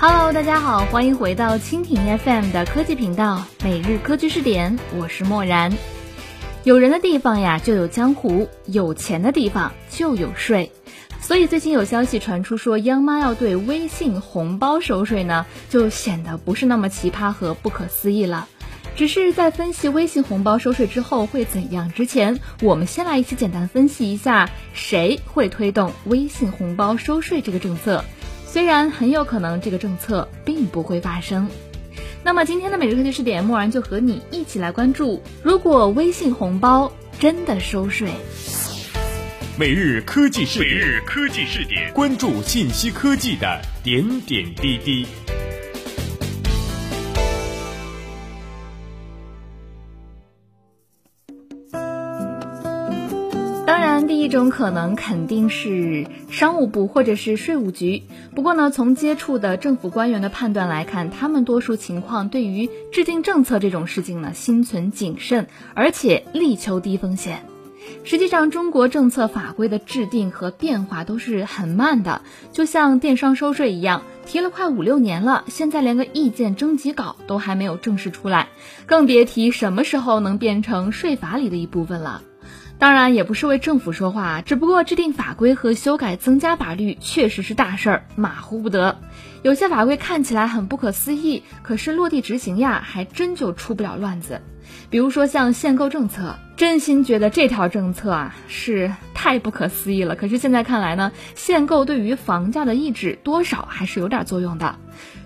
Hello，大家好，欢迎回到蜻蜓 FM 的科技频道，每日科技视点，我是漠然。有人的地方呀，就有江湖；有钱的地方就有税。所以最近有消息传出说，央妈要对微信红包收税呢，就显得不是那么奇葩和不可思议了。只是在分析微信红包收税之后会怎样之前，我们先来一起简单分析一下，谁会推动微信红包收税这个政策。虽然很有可能这个政策并不会发生，那么今天的每日科技视点，默然就和你一起来关注：如果微信红包真的收税。每日科技视点，每日科技视点，关注信息科技的点点滴滴。第一种可能肯定是商务部或者是税务局。不过呢，从接触的政府官员的判断来看，他们多数情况对于制定政策这种事情呢，心存谨慎，而且力求低风险。实际上，中国政策法规的制定和变化都是很慢的，就像电商收税一样，提了快五六年了，现在连个意见征集稿都还没有正式出来，更别提什么时候能变成税法里的一部分了。当然也不是为政府说话，只不过制定法规和修改增加法律确实是大事儿，马虎不得。有些法规看起来很不可思议，可是落地执行呀，还真就出不了乱子。比如说像限购政策，真心觉得这条政策啊是太不可思议了。可是现在看来呢，限购对于房价的抑制多少还是有点作用的。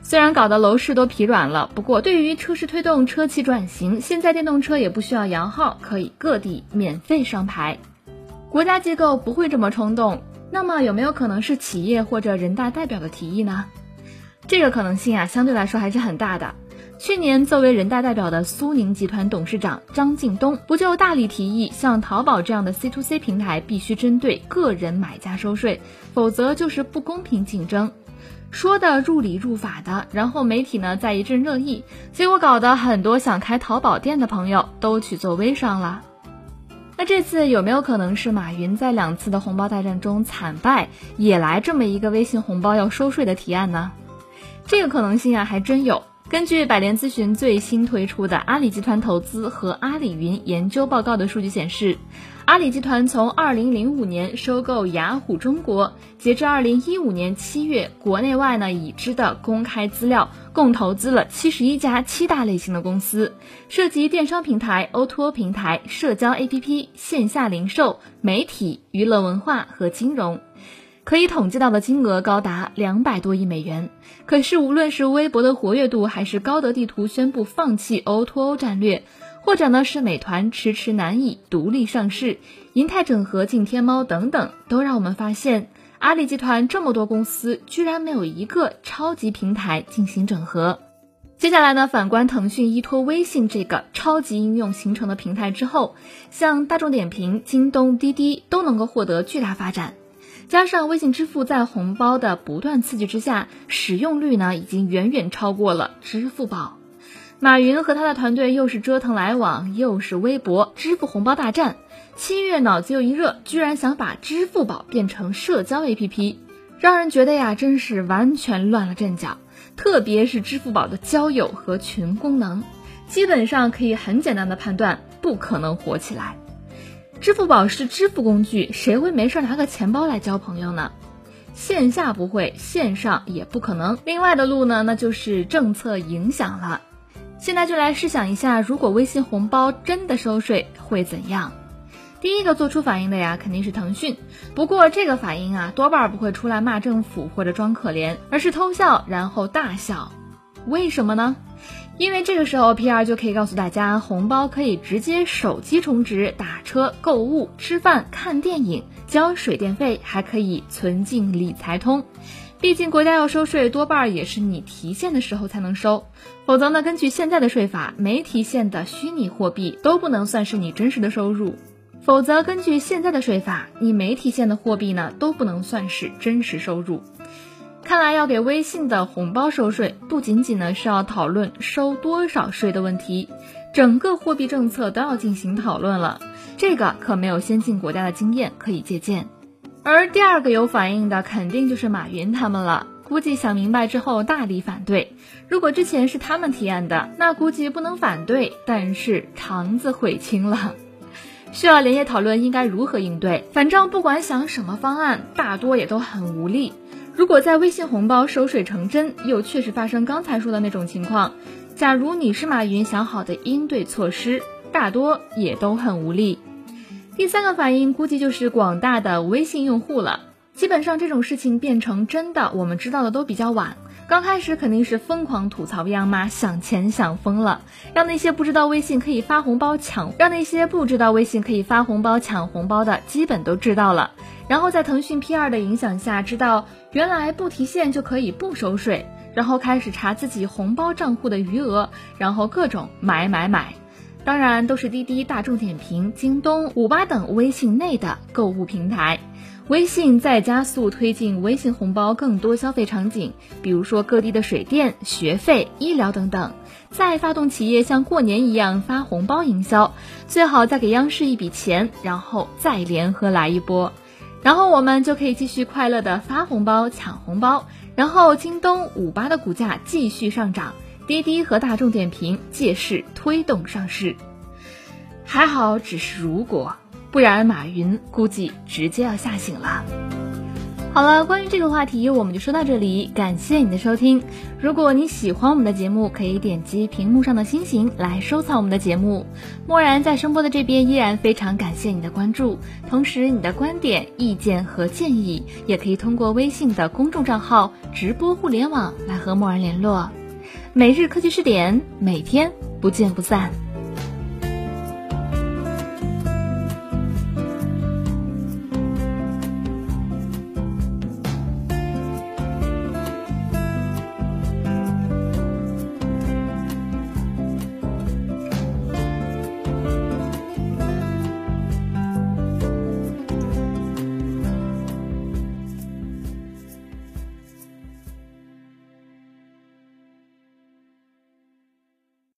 虽然搞得楼市都疲软了，不过对于车市推动车企转型，现在电动车也不需要摇号，可以各地免费上牌。国家机构不会这么冲动，那么有没有可能是企业或者人大代表的提议呢？这个可能性啊，相对来说还是很大的。去年，作为人大代表的苏宁集团董事长张近东不就大力提议，像淘宝这样的 C to C 平台必须针对个人买家收税，否则就是不公平竞争，说的入理入法的。然后媒体呢在一阵热议，结果搞得很多想开淘宝店的朋友都去做微商了。那这次有没有可能是马云在两次的红包大战中惨败，也来这么一个微信红包要收税的提案呢？这个可能性啊还真有。根据百联咨询最新推出的阿里集团投资和阿里云研究报告的数据显示，阿里集团从二零零五年收购雅虎中国，截至二零一五年七月，国内外呢已知的公开资料，共投资了七十一家七大类型的公司，涉及电商平台、O2O 平台、社交 APP、线下零售、媒体、娱乐文化和金融。可以统计到的金额高达两百多亿美元。可是，无论是微博的活跃度，还是高德地图宣布放弃 O2O 战略，或者呢是美团迟迟难以独立上市，银泰整合进天猫等等，都让我们发现，阿里集团这么多公司，居然没有一个超级平台进行整合。接下来呢，反观腾讯依托微信这个超级应用形成的平台之后，像大众点评、京东、滴滴都能够获得巨大发展。加上微信支付在红包的不断刺激之下，使用率呢已经远远超过了支付宝。马云和他的团队又是折腾来往，又是微博支付红包大战。七月脑子又一热，居然想把支付宝变成社交 APP，让人觉得呀，真是完全乱了阵脚。特别是支付宝的交友和群功能，基本上可以很简单的判断，不可能火起来。支付宝是支付工具，谁会没事拿个钱包来交朋友呢？线下不会，线上也不可能。另外的路呢，那就是政策影响了。现在就来试想一下，如果微信红包真的收税会怎样？第一个做出反应的呀，肯定是腾讯。不过这个反应啊，多半不会出来骂政府或者装可怜，而是偷笑然后大笑。为什么呢？因为这个时候，PR 就可以告诉大家，红包可以直接手机充值、打车、购物、吃饭、看电影、交水电费，还可以存进理财通。毕竟国家要收税，多半也是你提现的时候才能收，否则呢，根据现在的税法，没提现的虚拟货币都不能算是你真实的收入。否则，根据现在的税法，你没提现的货币呢，都不能算是真实收入。看来要给微信的红包收税，不仅仅呢是要讨论收多少税的问题，整个货币政策都要进行讨论了。这个可没有先进国家的经验可以借鉴。而第二个有反应的，肯定就是马云他们了。估计想明白之后大力反对。如果之前是他们提案的，那估计不能反对，但是肠子悔青了。需要连夜讨论应该如何应对。反正不管想什么方案，大多也都很无力。如果在微信红包收税成真，又确实发生刚才说的那种情况，假如你是马云想好的应对措施，大多也都很无力。第三个反应估计就是广大的微信用户了。基本上这种事情变成真的，我们知道的都比较晚。刚开始肯定是疯狂吐槽央妈想钱想疯了，让那些不知道微信可以发红包抢，让那些不知道微信可以发红包抢红包的基本都知道了。然后在腾讯 P 二的影响下，知道原来不提现就可以不收税，然后开始查自己红包账户的余额，然后各种买买买。当然都是滴滴、大众点评、京东、五八等微信内的购物平台。微信在加速推进微信红包更多消费场景，比如说各地的水电、学费、医疗等等，再发动企业像过年一样发红包营销，最好再给央视一笔钱，然后再联合来一波，然后我们就可以继续快乐的发红包、抢红包，然后京东、五八的股价继续上涨，滴滴和大众点评借势推动上市。还好，只是如果。不然，马云估计直接要吓醒了。好了，关于这个话题，我们就说到这里。感谢你的收听。如果你喜欢我们的节目，可以点击屏幕上的星星来收藏我们的节目。默然在声波的这边依然非常感谢你的关注，同时你的观点、意见和建议也可以通过微信的公众账号“直播互联网”来和默然联络。每日科技视点，每天不见不散。